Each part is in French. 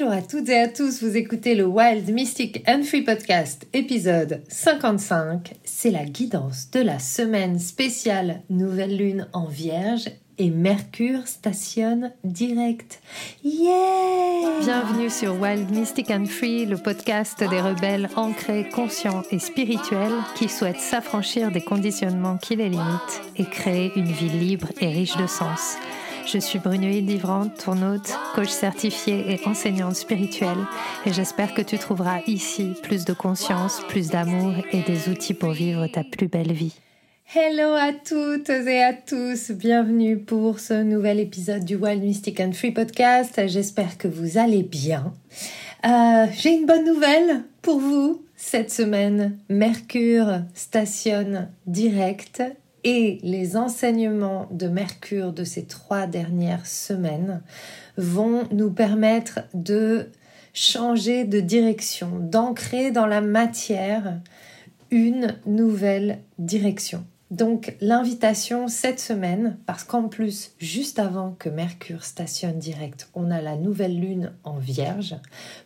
Bonjour à toutes et à tous, vous écoutez le Wild Mystic and Free Podcast, épisode 55. C'est la guidance de la semaine spéciale Nouvelle Lune en Vierge et Mercure stationne direct. Yeah Bienvenue sur Wild Mystic and Free, le podcast des rebelles ancrés, conscients et spirituels qui souhaitent s'affranchir des conditionnements qui les limitent et créer une vie libre et riche de sens. Je suis Brunoïde Livrante, ton coach certifié et enseignante spirituelle, et j'espère que tu trouveras ici plus de conscience, plus d'amour et des outils pour vivre ta plus belle vie. Hello à toutes et à tous, bienvenue pour ce nouvel épisode du Wild Mystic and Free Podcast. J'espère que vous allez bien. Euh, j'ai une bonne nouvelle pour vous. Cette semaine, Mercure stationne direct et les enseignements de Mercure de ces trois dernières semaines vont nous permettre de changer de direction, d'ancrer dans la matière une nouvelle direction. Donc l'invitation cette semaine, parce qu'en plus, juste avant que Mercure stationne direct, on a la nouvelle lune en vierge.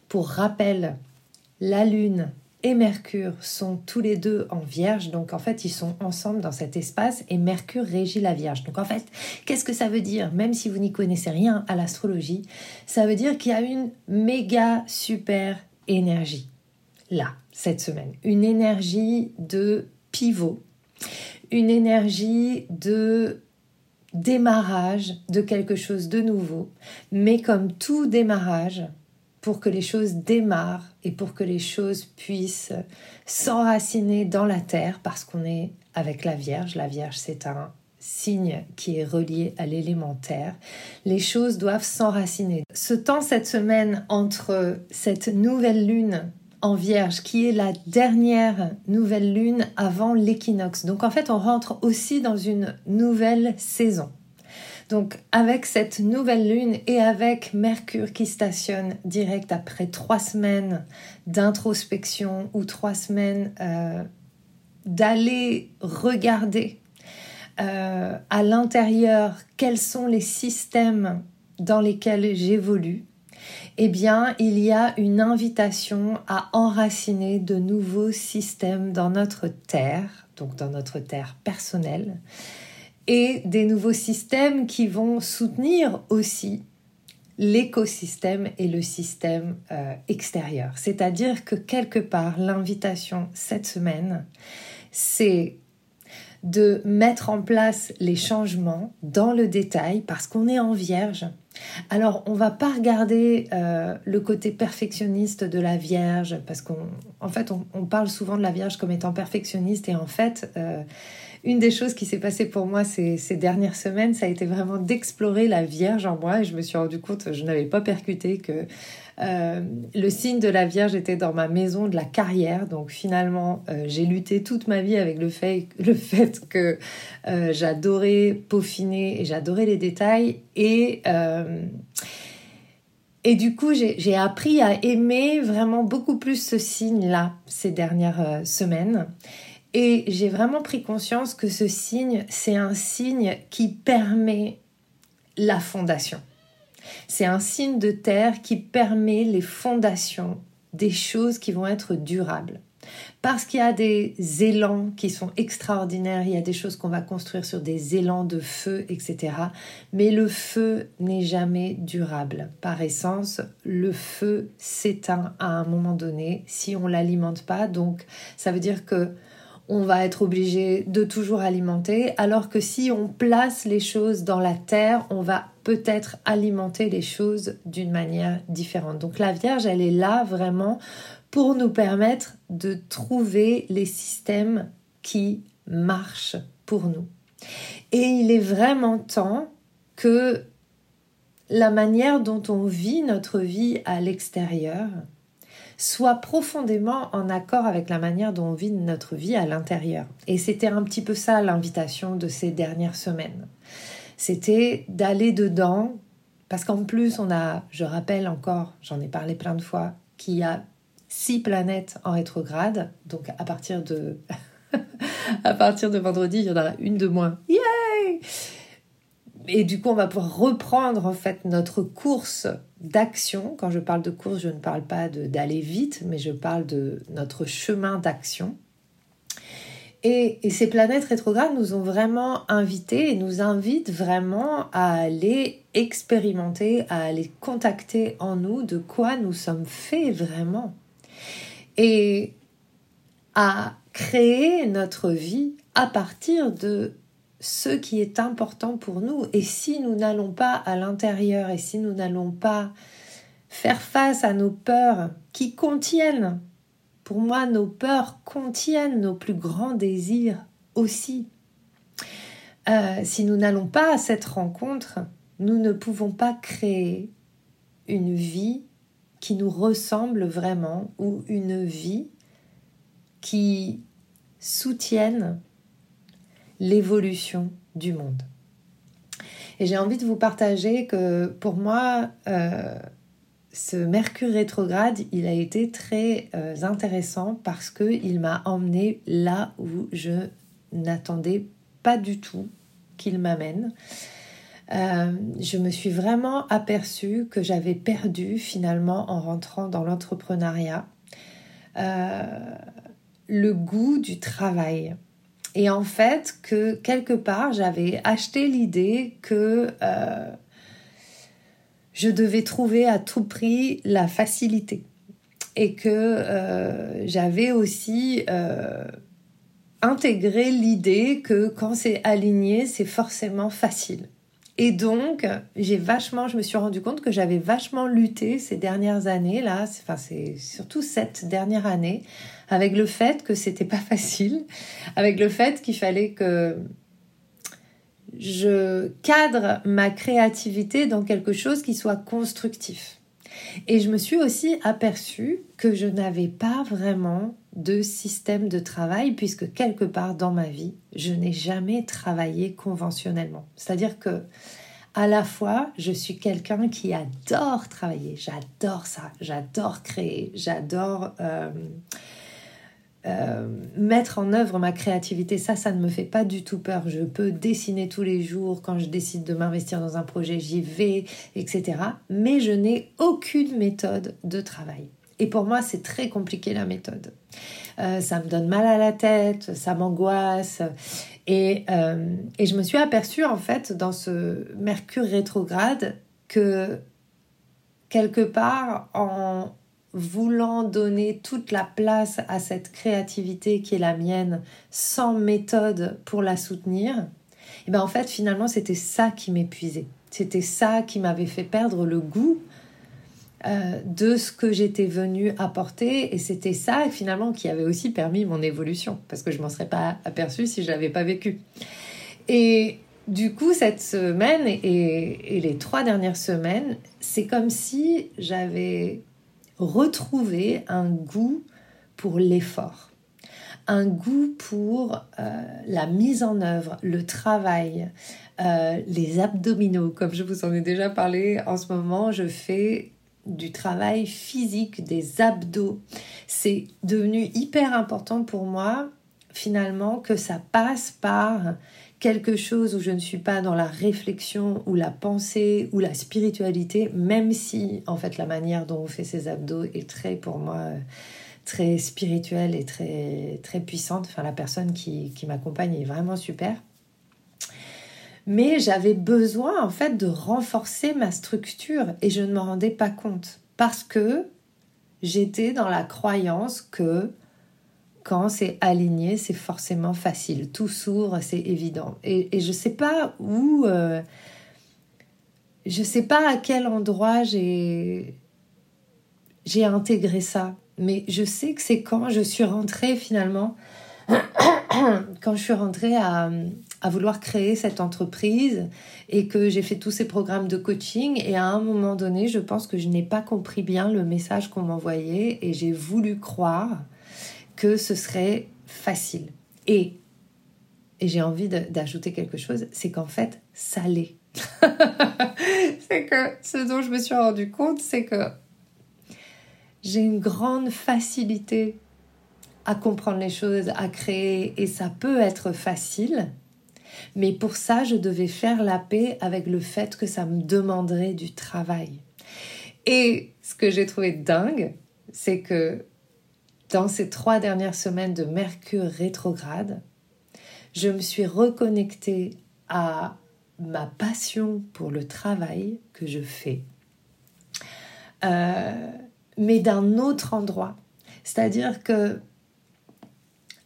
Pour rappel, la lune et Mercure sont tous les deux en Vierge, donc en fait ils sont ensemble dans cet espace et Mercure régit la Vierge. Donc en fait, qu'est-ce que ça veut dire? Même si vous n'y connaissez rien à l'astrologie, ça veut dire qu'il y a une méga super énergie. Là, cette semaine. Une énergie de pivot, une énergie de démarrage de quelque chose de nouveau, mais comme tout démarrage, pour que les choses démarrent et pour que les choses puissent s'enraciner dans la terre parce qu'on est avec la Vierge. La Vierge, c'est un signe qui est relié à l'élémentaire. Les choses doivent s'enraciner. Ce temps, cette semaine, entre cette nouvelle lune en Vierge, qui est la dernière nouvelle lune avant l'équinoxe. Donc en fait, on rentre aussi dans une nouvelle saison. Donc avec cette nouvelle lune et avec Mercure qui stationne direct après trois semaines d'introspection ou trois semaines euh, d'aller regarder euh, à l'intérieur quels sont les systèmes dans lesquels j'évolue, eh bien, il y a une invitation à enraciner de nouveaux systèmes dans notre terre, donc dans notre terre personnelle, et des nouveaux systèmes qui vont soutenir aussi l'écosystème et le système euh, extérieur. C'est-à-dire que quelque part, l'invitation cette semaine, c'est de mettre en place les changements dans le détail parce qu'on est en vierge. Alors, on va pas regarder euh, le côté perfectionniste de la Vierge parce qu'en fait, on, parle souvent de la Vierge comme étant perfectionniste et en fait, euh, une des choses qui s'est passée pour moi ces, dernières semaines, ça a été vraiment d'explorer la Vierge en moi et je me suis rendu compte, je n'avais pas percuté que euh, le signe de la Vierge était dans ma maison de la carrière. Donc finalement, euh, j'ai lutté toute ma vie avec le fait, le fait que euh, j'adorais peaufiner et j'adorais les détails et et du coup, j'ai appris à aimer vraiment beaucoup plus ce signe-là ces dernières semaines. Et j'ai vraiment pris conscience que ce signe, c'est un signe qui permet la fondation. C'est un signe de terre qui permet les fondations des choses qui vont être durables. Parce qu'il y a des élans qui sont extraordinaires, il y a des choses qu'on va construire sur des élans de feu, etc. Mais le feu n'est jamais durable. Par essence, le feu s'éteint à un moment donné si on l'alimente pas. Donc, ça veut dire que on va être obligé de toujours alimenter, alors que si on place les choses dans la terre, on va peut-être alimenter les choses d'une manière différente. Donc la Vierge, elle est là vraiment pour nous permettre de trouver les systèmes qui marchent pour nous. Et il est vraiment temps que la manière dont on vit notre vie à l'extérieur, soit profondément en accord avec la manière dont on vit notre vie à l'intérieur. Et c'était un petit peu ça l'invitation de ces dernières semaines. C'était d'aller dedans, parce qu'en plus on a, je rappelle encore, j'en ai parlé plein de fois, qu'il y a six planètes en rétrograde, donc à partir de... à partir de vendredi, il y en a une de moins. Yay et du coup, on va pouvoir reprendre en fait notre course d'action. Quand je parle de course, je ne parle pas d'aller vite, mais je parle de notre chemin d'action. Et, ces planètes rétrogrades nous ont vraiment invités et nous invitent vraiment à aller expérimenter, à aller contacter en nous de quoi nous sommes faits vraiment. Et à créer notre vie à partir de ce qui est important pour nous. Et si nous n'allons pas à l'intérieur et si nous n'allons pas faire face à nos peurs qui contiennent pour moi, nos peurs contiennent nos plus grands désirs aussi. Euh, si nous n'allons pas à cette rencontre, nous ne pouvons pas créer une vie qui nous ressemble vraiment ou une vie qui soutienne l'évolution du monde. Et j'ai envie de vous partager que pour moi, euh, ce Mercure rétrograde, il a été très euh, intéressant parce qu'il m'a emmené là où je n'attendais pas du tout qu'il m'amène. Euh, je me suis vraiment aperçue que j'avais perdu finalement en rentrant dans l'entrepreneuriat le goût du travail. Et en fait, que quelque part, j'avais acheté l'idée que je devais trouver à tout prix la facilité et que euh, j'avais aussi euh, intégré l'idée que quand c'est aligné, c'est forcément facile. Et donc, j'ai vachement, je me suis rendu compte que j'avais vachement lutté ces dernières années là, enfin c'est surtout cette dernière année, avec le fait que c'était pas facile, avec le fait qu'il fallait que je cadre ma créativité dans quelque chose qui soit constructif. Et je me suis aussi aperçue que je n'avais pas vraiment de système de travail puisque quelque part dans ma vie, je n'ai jamais travaillé conventionnellement. C'est-à-dire que à la fois, je suis quelqu'un qui adore travailler, j'adore ça, j'adore créer, j'adore euh, euh, mettre en œuvre ma créativité, ça, ça ne me fait pas du tout peur. Je peux dessiner tous les jours. Quand je décide de m'investir dans un projet, j'y vais, etc. Mais je n'ai aucune méthode de travail. Et pour moi, c'est très compliqué la méthode. Euh, ça me donne mal à la tête, ça m'angoisse. Et, euh, et je me suis aperçue, en fait, dans ce Mercure rétrograde, que quelque part, en, voulant donner toute la place à cette créativité qui est la mienne sans méthode pour la soutenir, et ben en fait finalement c'était ça qui m'épuisait. C'était ça qui m'avait fait perdre le goût euh, de ce que j'étais venue apporter et c'était ça finalement qui avait aussi permis mon évolution parce que je m'en serais pas aperçue si je l'avais pas vécu. Et du coup, cette semaine et les trois dernières semaines, c'est comme si j'avais retrouver un goût pour l'effort, un goût pour euh, la mise en œuvre, le travail, euh, les abdominaux. Comme je vous en ai déjà parlé, en ce moment, je fais du travail physique, des abdos. C'est devenu hyper important pour moi, finalement, que ça passe par quelque chose où je ne suis pas dans la réflexion ou la pensée ou la spiritualité, même si en fait la manière dont on fait ses abdos est très pour moi très spirituelle et très très puissante. Enfin la personne qui, qui m'accompagne est vraiment super. Mais j'avais besoin en fait de renforcer ma structure et je ne m'en rendais pas compte parce que j'étais dans la croyance que quand c'est aligné, c'est forcément facile. Tout s'ouvre, c'est évident. Et, je ne sais pas où, euh, je sais pas à quel endroit j'ai j'ai intégré ça, mais je sais que c'est quand je suis rentrée finalement, quand je suis rentrée à, à vouloir créer cette entreprise et que j'ai fait tous ces programmes de coaching et à un moment donné, je pense que je n'ai pas compris bien le message qu'on m'envoyait et j'ai voulu croire que ce serait facile. Et, et j'ai envie d'ajouter quelque chose, c'est qu'en fait, ça l'est. c'est que ce dont je me suis rendu compte, c'est que j'ai une grande facilité à comprendre les choses, à créer, et ça peut être facile, Mais pour ça, je devais faire la paix avec le fait que ça me demanderait du travail. Et ce que j'ai trouvé dingue, c'est que dans ces trois dernières semaines de Mercure rétrograde, je me suis reconnectée à ma passion pour le travail que je fais, euh, mais d'un autre endroit. C'est-à-dire que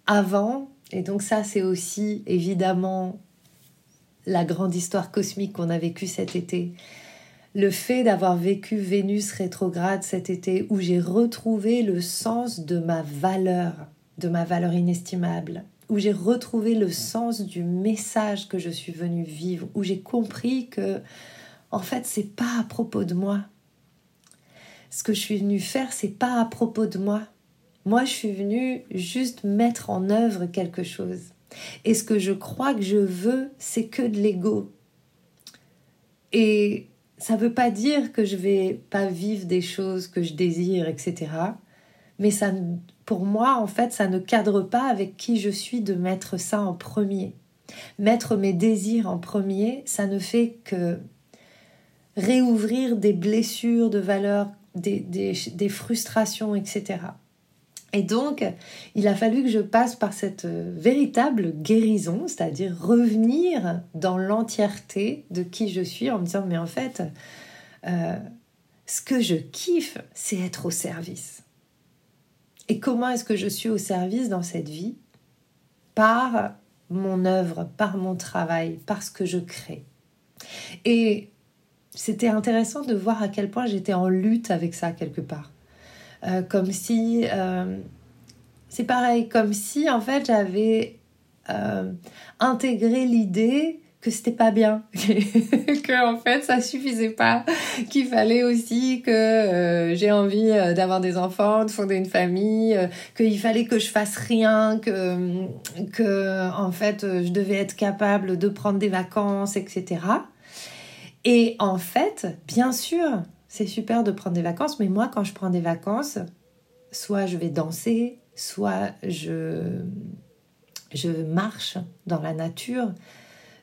avant, et donc ça c'est aussi évidemment la grande histoire cosmique qu'on a vécue cet été, le fait d'avoir vécu Vénus rétrograde cet été où j'ai retrouvé le sens de ma valeur, de ma valeur inestimable, où j'ai retrouvé le sens du message que je suis venue vivre, où j'ai compris que en fait c'est pas à propos de moi. Ce que je suis venue faire, c'est pas à propos de moi. Moi, je suis venue juste mettre en œuvre quelque chose. Et ce que je crois que je veux, c'est que de l'ego. Et ça ne veut pas dire que je vais pas vivre des choses que je désire, etc. Mais ça, pour moi, en fait, ça ne cadre pas avec qui je suis de mettre ça en premier. Mettre mes désirs en premier, ça ne fait que réouvrir des blessures de valeur, des, des frustrations, etc. Et donc, il a fallu que je passe par cette euh, véritable guérison, c'est-à-dire revenir dans l'entièreté de qui je suis en me disant, mais en fait, euh, ce que je kiffe, c'est être au service. Et comment est-ce que je suis au service dans cette vie? Par mon œuvre, par mon travail, par ce que je crée. Et c'était intéressant de voir à quel point j'étais en lutte avec ça quelque part. Euh, comme si euh, c'est pareil, comme si en fait j'avais euh, intégré l'idée que c'était pas bien, que en fait ça suffisait pas, qu'il fallait aussi que j'ai envie d'avoir des enfants, de fonder une famille, qu'il fallait que je fasse rien, que que en fait je devais être capable de prendre des vacances, etc. Et en fait, bien sûr, c'est super de prendre des vacances, mais moi, quand je prends des vacances, soit je vais danser, soit je, je marche dans la nature,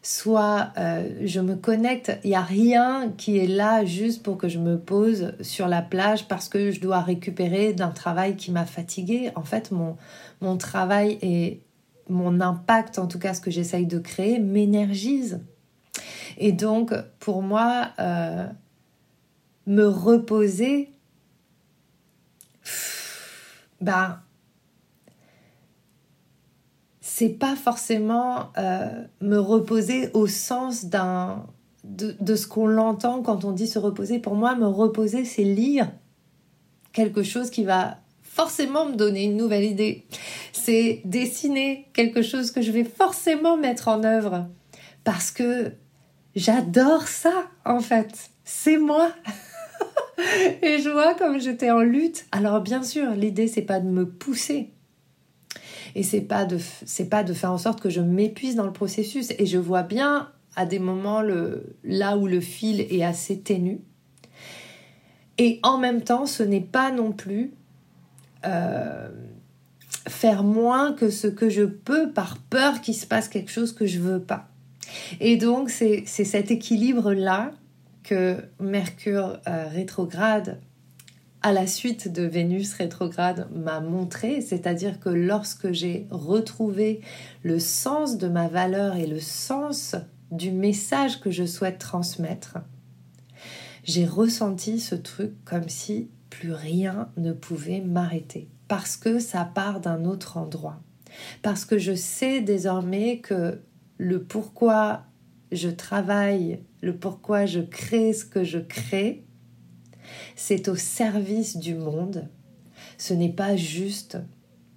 soit euh, je me connecte. Il n'y a rien qui est là juste pour que je me pose sur la plage parce que je dois récupérer d'un travail qui m'a fatiguée. En fait, mon, mon travail et mon impact, en tout cas ce que j'essaye de créer, m'énergise. Et donc, pour moi, euh, me reposer, ben, c'est pas forcément euh, me reposer au sens d'un de, de, ce qu'on l'entend quand on dit se reposer. Pour moi, me reposer, c'est lire quelque chose qui va forcément me donner une nouvelle idée. C'est dessiner quelque chose que je vais forcément mettre en œuvre parce que j'adore ça en fait. C'est moi. et je vois comme j'étais en lutte. Alors bien sûr, l'idée c'est pas de me pousser. Et c'est pas de c'est pas de faire en sorte que je m'épuise dans le processus et je vois bien à des moments le là où le fil est assez ténu. Et en même temps, ce n'est pas non plus euh, faire moins que ce que je peux par peur qu'il se passe quelque chose que je veux pas. Et donc, c'est cet équilibre-là que Mercure euh, rétrograde à la suite de Vénus rétrograde m'a montré, c'est-à-dire que lorsque j'ai retrouvé le sens de ma valeur et le sens du message que je souhaite transmettre, j'ai ressenti ce truc comme si plus rien ne pouvait m'arrêter, parce que ça part d'un autre endroit, parce que je sais désormais que le pourquoi je travaille, le pourquoi je crée ce que je crée, c'est au service du monde. Ce n'est pas juste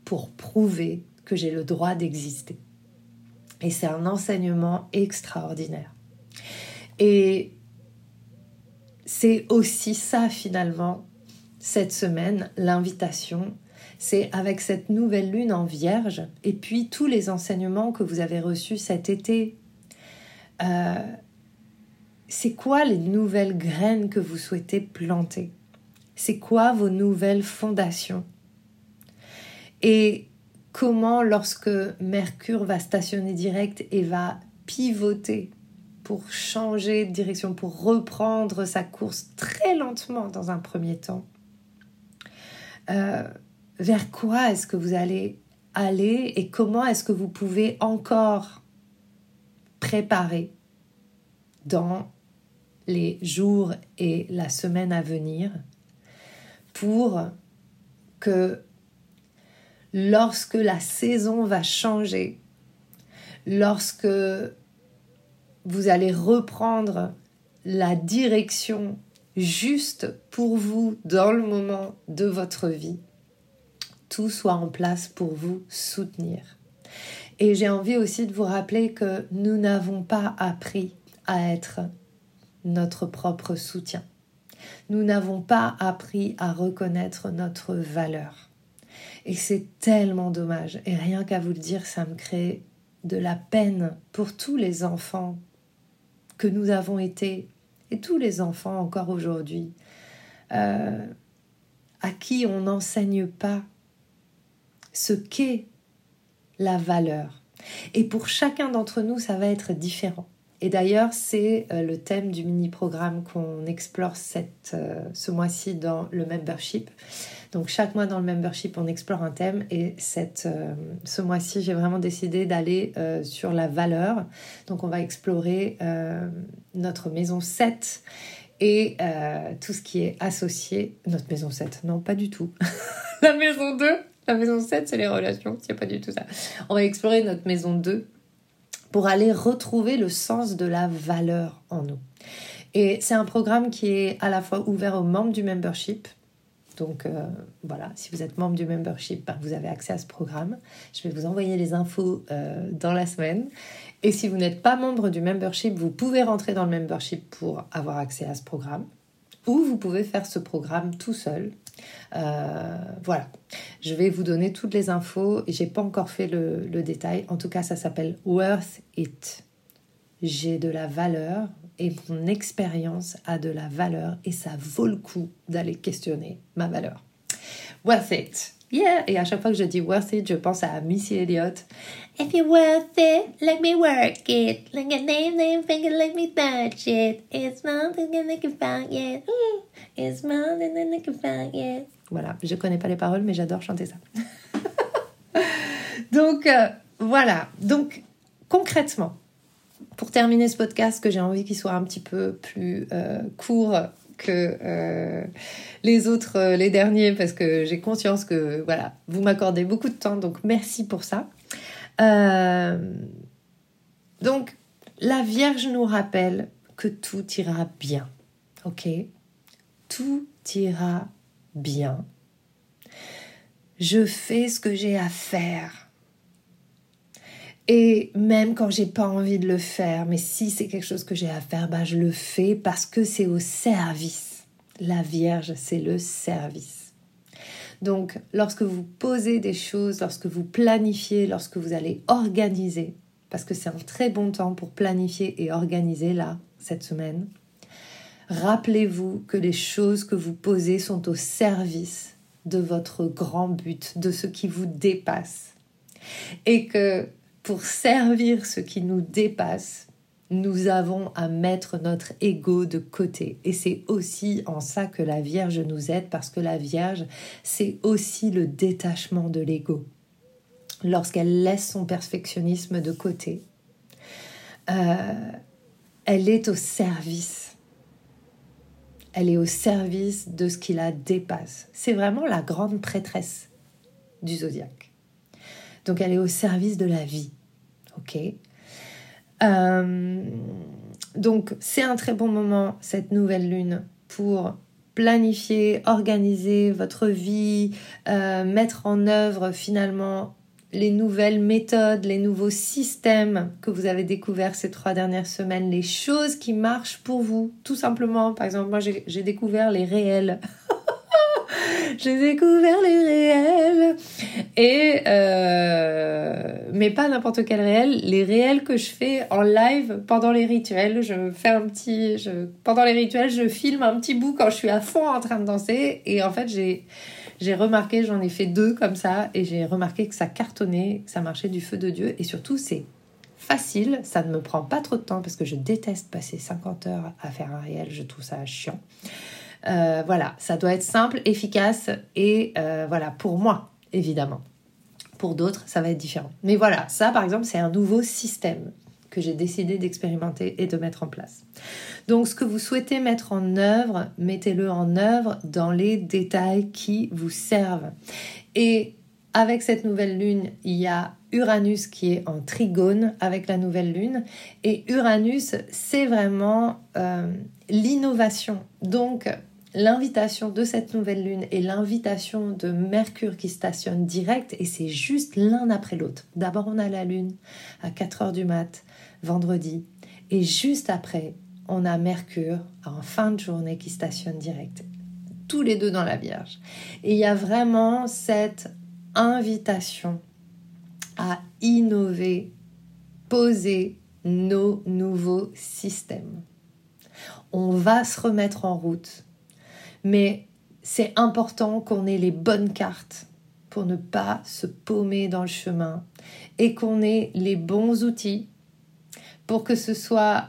pour prouver que j'ai le droit d'exister. Et c'est un enseignement extraordinaire. Et c'est aussi ça finalement, cette semaine, l'invitation. C'est avec cette nouvelle lune en vierge et puis tous les enseignements que vous avez reçus cet été euh, c'est quoi les nouvelles graines que vous souhaitez planter? C'est quoi vos nouvelles fondations? Et comment, lorsque Mercure va stationner direct et va pivoter, pour changer de direction, pour reprendre sa course très lentement dans un premier temps, euh, vers quoi est-ce que vous allez aller et comment est-ce que vous pouvez encore préparer dans les jours et la semaine à venir pour que lorsque la saison va changer, lorsque vous allez reprendre la direction juste pour vous dans le moment de votre vie, tout soit en place pour vous soutenir. Et j'ai envie aussi de vous rappeler que nous n'avons pas appris à être notre propre soutien. Nous n'avons pas appris à reconnaître notre valeur. Et c'est tellement dommage. Et rien qu'à vous le dire, ça me crée de la peine pour tous les enfants que nous avons été, et tous les enfants encore aujourd'hui, euh, à qui on n'enseigne pas ce qu'est la valeur. Et pour chacun d'entre nous, ça va être différent. Et d'ailleurs, c'est euh, le thème du mini-programme qu'on explore cette, euh, ce mois-ci dans le membership. Donc chaque mois dans le membership, on explore un thème et cette, euh, ce mois-ci, j'ai vraiment décidé d'aller sur la valeur. Donc on va explorer notre maison 7 et tout ce qui est associé. Notre maison 7, non pas du tout. la maison 2 la maison 7, c'est les relations, c'est pas du tout ça. On va explorer notre maison 2 pour aller retrouver le sens de la valeur en nous. Et c'est un programme qui est à la fois ouvert aux membres du membership. Donc euh, voilà, si vous êtes membre du membership, ben, vous avez accès à ce programme. Je vais vous envoyer les infos euh, dans la semaine. Et si vous n'êtes pas membre du membership, vous pouvez rentrer dans le membership pour avoir accès à ce programme. Ou vous pouvez faire ce programme tout seul euh, voilà, je vais vous donner toutes les infos. J'ai pas encore fait le, le détail. En tout cas, ça s'appelle Worth It. J'ai de la valeur et mon expérience a de la valeur et ça vaut le coup d'aller questionner ma valeur. Worth It. Yeah, et à chaque fois que je dis worth it, je pense à Missy Elliott. If you're worth it, let me work it. Like a name, name, finger, let me touch it. It's more than I can find yet. It's more than I can find yet. Voilà, je connais pas les paroles, mais j'adore chanter ça. Donc, euh, voilà. Donc, concrètement, pour terminer ce podcast, que j'ai envie qu'il soit un petit peu plus euh, court que euh, les autres, euh, les derniers, parce que j'ai conscience que voilà, vous m'accordez beaucoup de temps, donc merci pour ça. Euh, donc, la Vierge nous rappelle que tout ira bien, ok? Tout ira bien. Je fais ce que j'ai à faire. Et même quand j'ai pas envie de le faire, mais si c'est quelque chose que j'ai à faire, bah je le fais parce que c'est au service. La Vierge, c'est le service. Donc, lorsque vous posez des choses, lorsque vous planifiez, lorsque vous allez organiser, parce que c'est un très bon temps pour planifier et organiser là, cette semaine, rappelez-vous que les choses que vous posez sont au service de votre grand but, de ce qui vous dépasse. Et que pour servir ce qui nous dépasse, nous avons à mettre notre ego de côté. Et c'est aussi en ça que la Vierge nous aide, parce que la Vierge, c'est aussi le détachement de l'ego. Lorsqu'elle laisse son perfectionnisme de côté, euh, elle est au service. Elle est au service de ce qui la dépasse. C'est vraiment la grande prêtresse du zodiaque. Donc elle est au service de la vie. Ok euh, Donc c'est un très bon moment, cette nouvelle lune, pour planifier, organiser votre vie, euh, mettre en œuvre finalement les nouvelles méthodes, les nouveaux systèmes que vous avez découverts ces trois dernières semaines, les choses qui marchent pour vous, tout simplement. Par exemple, moi j'ai découvert les réels. j'ai découvert les réels. Et euh, mais pas n'importe quel réel, les réels que je fais en live pendant les rituels. Je fais un petit, pendant les rituels, je filme un petit bout quand je suis à fond en train de danser. Et en fait, j'ai j'ai remarqué, j'en ai fait deux comme ça, et j'ai remarqué que ça cartonnait, que ça marchait du feu de Dieu, et surtout c'est facile, ça ne me prend pas trop de temps parce que je déteste passer 50 heures à faire un réel, je trouve ça chiant. Euh, voilà, ça doit être simple, efficace et euh, voilà, pour moi, évidemment. Pour d'autres, ça va être différent. Mais voilà, ça par exemple, c'est un nouveau système que j'ai décidé d'expérimenter et de mettre en place. Donc ce que vous souhaitez mettre en œuvre, mettez-le en œuvre dans les détails qui vous servent. Et avec cette nouvelle lune, il y a Uranus qui est en trigone avec la nouvelle lune. Et Uranus, c'est vraiment euh, l'innovation. Donc, l'invitation de cette nouvelle lune et l'invitation de Mercure qui stationne direct, et c'est juste l'un après l'autre. D'abord, on a la lune à 4 heures du mat, vendredi, et juste après, on a Mercure en fin de journée qui stationne direct. Tous les deux dans la Vierge. Et il y a vraiment cette invitation à innover, poser nos nouveaux systèmes. On va se remettre en route, mais c'est important qu'on ait les bonnes cartes pour ne pas se paumer dans le chemin et qu'on ait les bons outils pour que ce soit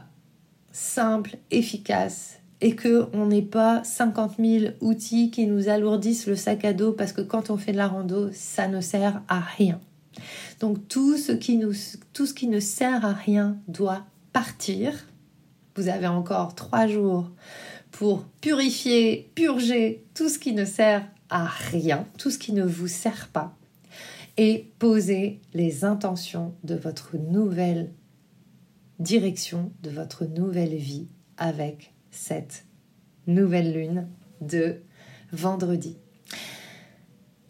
simple, efficace et qu'on n'ait pas 50 000 outils qui nous alourdissent le sac à dos parce que quand on fait de la rando, ça ne sert à rien. Donc tout ce qui, tout ce qui ne sert à rien doit partir. Vous avez encore trois jours pour purifier, purger tout ce qui ne sert à rien, tout ce qui ne vous sert pas, et poser les intentions de votre nouvelle direction, de votre nouvelle vie avec cette nouvelle lune de vendredi.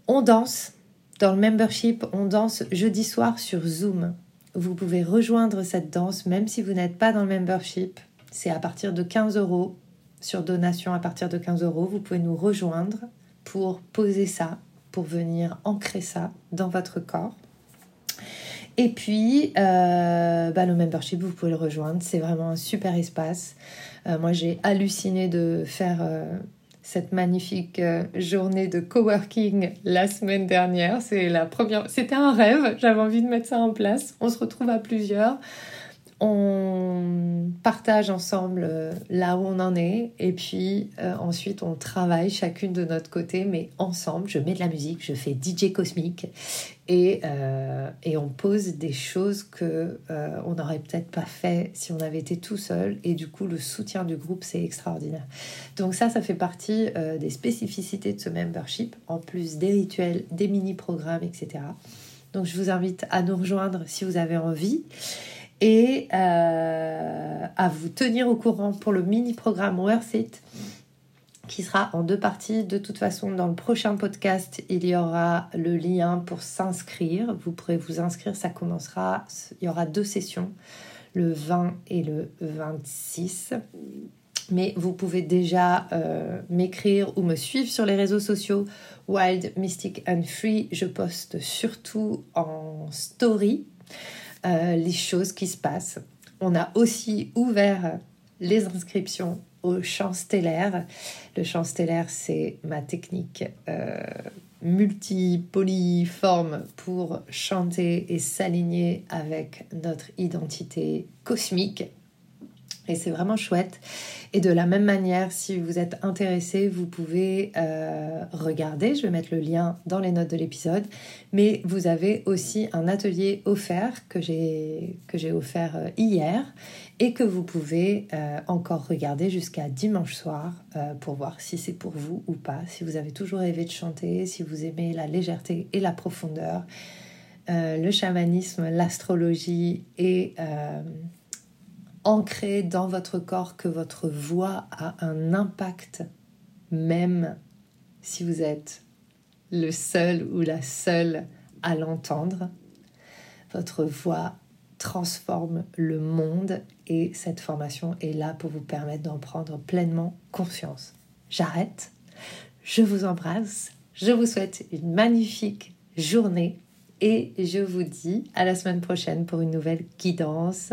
On danse dans le membership, on danse jeudi soir sur Zoom. Vous pouvez rejoindre cette danse même si vous n'êtes pas dans le membership. C'est à partir de 15 euros, sur donation à partir de 15 euros. Vous pouvez nous rejoindre pour poser ça, pour venir ancrer ça dans votre corps. Et puis, euh, bah, le membership, vous pouvez le rejoindre. C'est vraiment un super espace. Euh, moi, j'ai halluciné de faire euh, cette magnifique journée de coworking la semaine dernière. C'est la première. C'était un rêve. J'avais envie de mettre ça en place. On se retrouve à plusieurs on partage ensemble euh, là où on en est et puis euh, ensuite on travaille chacune de notre côté mais ensemble. Je mets de la musique, je fais DJ cosmique et, euh, et on pose des choses que on n'aurait peut-être pas fait si on avait été tout seul et du coup le soutien du groupe c'est extraordinaire. Donc ça, ça fait partie des spécificités de ce membership en plus des rituels, des mini-programmes, etc. Donc je vous invite à nous rejoindre si vous avez envie et euh, à vous tenir au courant pour le mini-programme Worth It qui sera en deux parties. De toute façon, dans le prochain podcast, il y aura le lien pour s'inscrire. Vous pourrez vous inscrire, ça commencera, il y aura deux sessions, le 20 et le 26. Mais vous pouvez déjà euh, m'écrire ou me suivre sur les réseaux sociaux Wild, Mystic and Free. Je poste surtout en story. Euh, les choses qui se passent. On a aussi ouvert les inscriptions au chant stellaire. Le chant stellaire, c'est ma technique euh, multipoliforme pour chanter et s'aligner avec notre identité cosmique. Et c'est vraiment chouette. Et de la même manière, si vous êtes intéressé, vous pouvez euh, regarder. Je vais mettre le lien dans les notes de l'épisode. Mais vous avez aussi un atelier offert que j'ai offert euh, hier et que vous pouvez euh, encore regarder jusqu'à dimanche soir pour voir si c'est pour vous ou pas. Si vous avez toujours rêvé de chanter, si vous aimez la légèreté et la profondeur, le chamanisme, l'astrologie et ancré dans votre corps que votre voix a un impact, même si vous êtes le seul ou la seule à l'entendre. Votre voix transforme le monde et cette formation est là pour vous permettre d'en prendre pleinement conscience. J'arrête, je vous embrasse, je vous souhaite une magnifique journée et je vous dis à la semaine prochaine pour une nouvelle guidance.